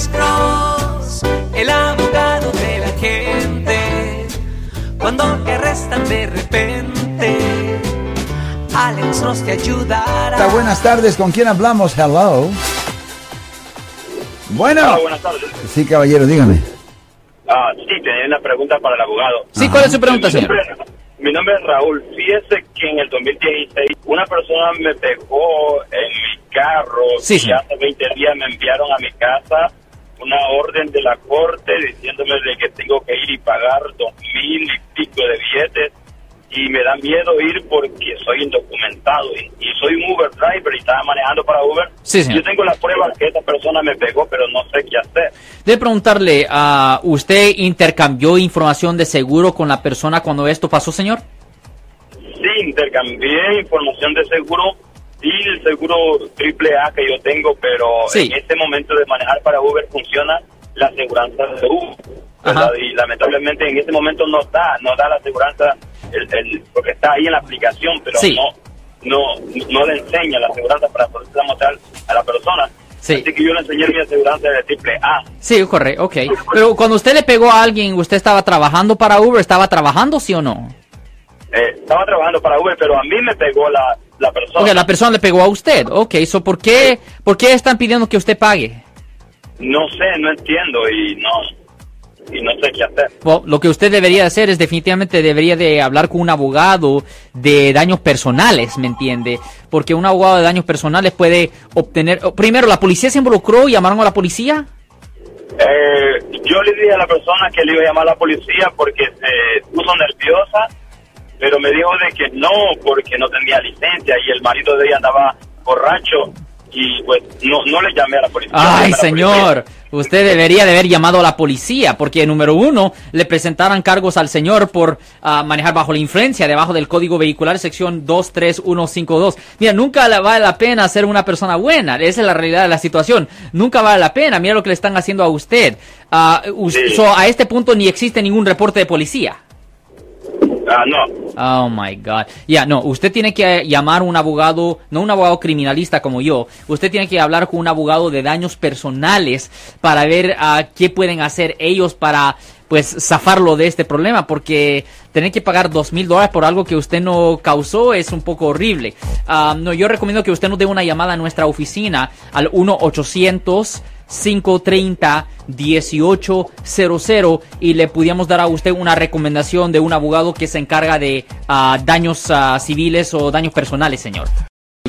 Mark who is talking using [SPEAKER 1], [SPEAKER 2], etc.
[SPEAKER 1] Alex Cross, el abogado de la gente. Cuando te arrestan de repente, Alex Cross te ayudará.
[SPEAKER 2] Buenas tardes, ¿con quién hablamos? Hello. Bueno.
[SPEAKER 3] Hola, buenas tardes.
[SPEAKER 2] Sí, caballero, dígame.
[SPEAKER 3] Ah, sí, tenía una pregunta para el abogado.
[SPEAKER 4] Sí, ¿cuál es su pregunta,
[SPEAKER 3] Mi
[SPEAKER 4] señor?
[SPEAKER 3] nombre, mi nombre es Raúl. Fíjese que en el 2016 una persona me pegó en mi carro
[SPEAKER 4] Sí,
[SPEAKER 3] y hace 20 días me enviaron a mi casa una orden de la corte diciéndome de que tengo que ir y pagar dos mil y pico de billetes y me da miedo ir porque soy indocumentado y, y soy un Uber driver y estaba manejando para Uber.
[SPEAKER 4] Sí.
[SPEAKER 3] Yo tengo la prueba que esa persona me pegó, pero no sé qué hacer.
[SPEAKER 4] De preguntarle, ah, ¿usted intercambió información de seguro con la persona cuando esto pasó, señor?
[SPEAKER 3] Sí, intercambié información de seguro y el seguro triple A que yo tengo, pero
[SPEAKER 4] Sí.
[SPEAKER 3] en este momento de manejar para Uber funciona la aseguranza de Uber. Y lamentablemente en este momento no da, no da la aseguranza, el, el- porque está ahí en la aplicación, pero
[SPEAKER 4] Sí.
[SPEAKER 3] no, no, no le enseña la aseguranza para poder mostrar a la persona.
[SPEAKER 4] Sí.
[SPEAKER 3] Así que yo le enseñé mi aseguranza de triple A.
[SPEAKER 4] Sí, correcto, ok. Pero cuando usted le pegó a alguien, ¿usted estaba trabajando para Uber? ¿Estaba trabajando, sí o no?
[SPEAKER 3] Eh, estaba trabajando para Uber, pero a mí me pegó la, la persona.
[SPEAKER 4] La persona le pegó a usted. Ok, so ¿por qué, ¿por qué están pidiendo que usted pague?
[SPEAKER 3] No sé, no entiendo y no y no sé qué hacer.
[SPEAKER 4] Well, lo que usted debería hacer es definitivamente debería de hablar con un abogado de daños personales, ¿me entiende? Porque un abogado de daños personales puede obtener... oh, Primero, ¿la policía se involucró y llamaron a la policía?
[SPEAKER 3] Eh, yo le dije a la persona que le iba a llamar a la policía porque se puso nerviosa, pero me dijo de que no, porque no tenía licencia y el marido de ella andaba borracho y pues no, no le llamé a la policía.
[SPEAKER 4] Ay,
[SPEAKER 3] la
[SPEAKER 4] señor, usted debería de haber llamado a la policía, porque número uno, le presentaran cargos al señor por ah, manejar bajo la influencia, debajo del Código Vehicular, sección 23152. Mira, nunca le vale la pena ser una persona buena, esa es la realidad de la situación. Nunca vale la pena, mira lo que le están haciendo a usted. Us-
[SPEAKER 3] Sí.
[SPEAKER 4] so, a este punto ni existe ningún reporte de policía.
[SPEAKER 3] Ah, no.
[SPEAKER 4] Oh my God. Ya, no, usted tiene que llamar a un abogado, no un abogado criminalista como yo. Usted tiene que hablar con un abogado de daños personales para ver ah, qué pueden hacer ellos para, pues, zafarlo de este problema. Porque tener que pagar dos mil dólares por algo que usted no causó es un poco horrible. Ah, no, yo recomiendo que usted nos dé una llamada a nuestra oficina al 1 800 530-1800 y le pudiéramos dar a usted una recomendación de un abogado que se encarga de ah, daños ah, civiles o daños personales, señor.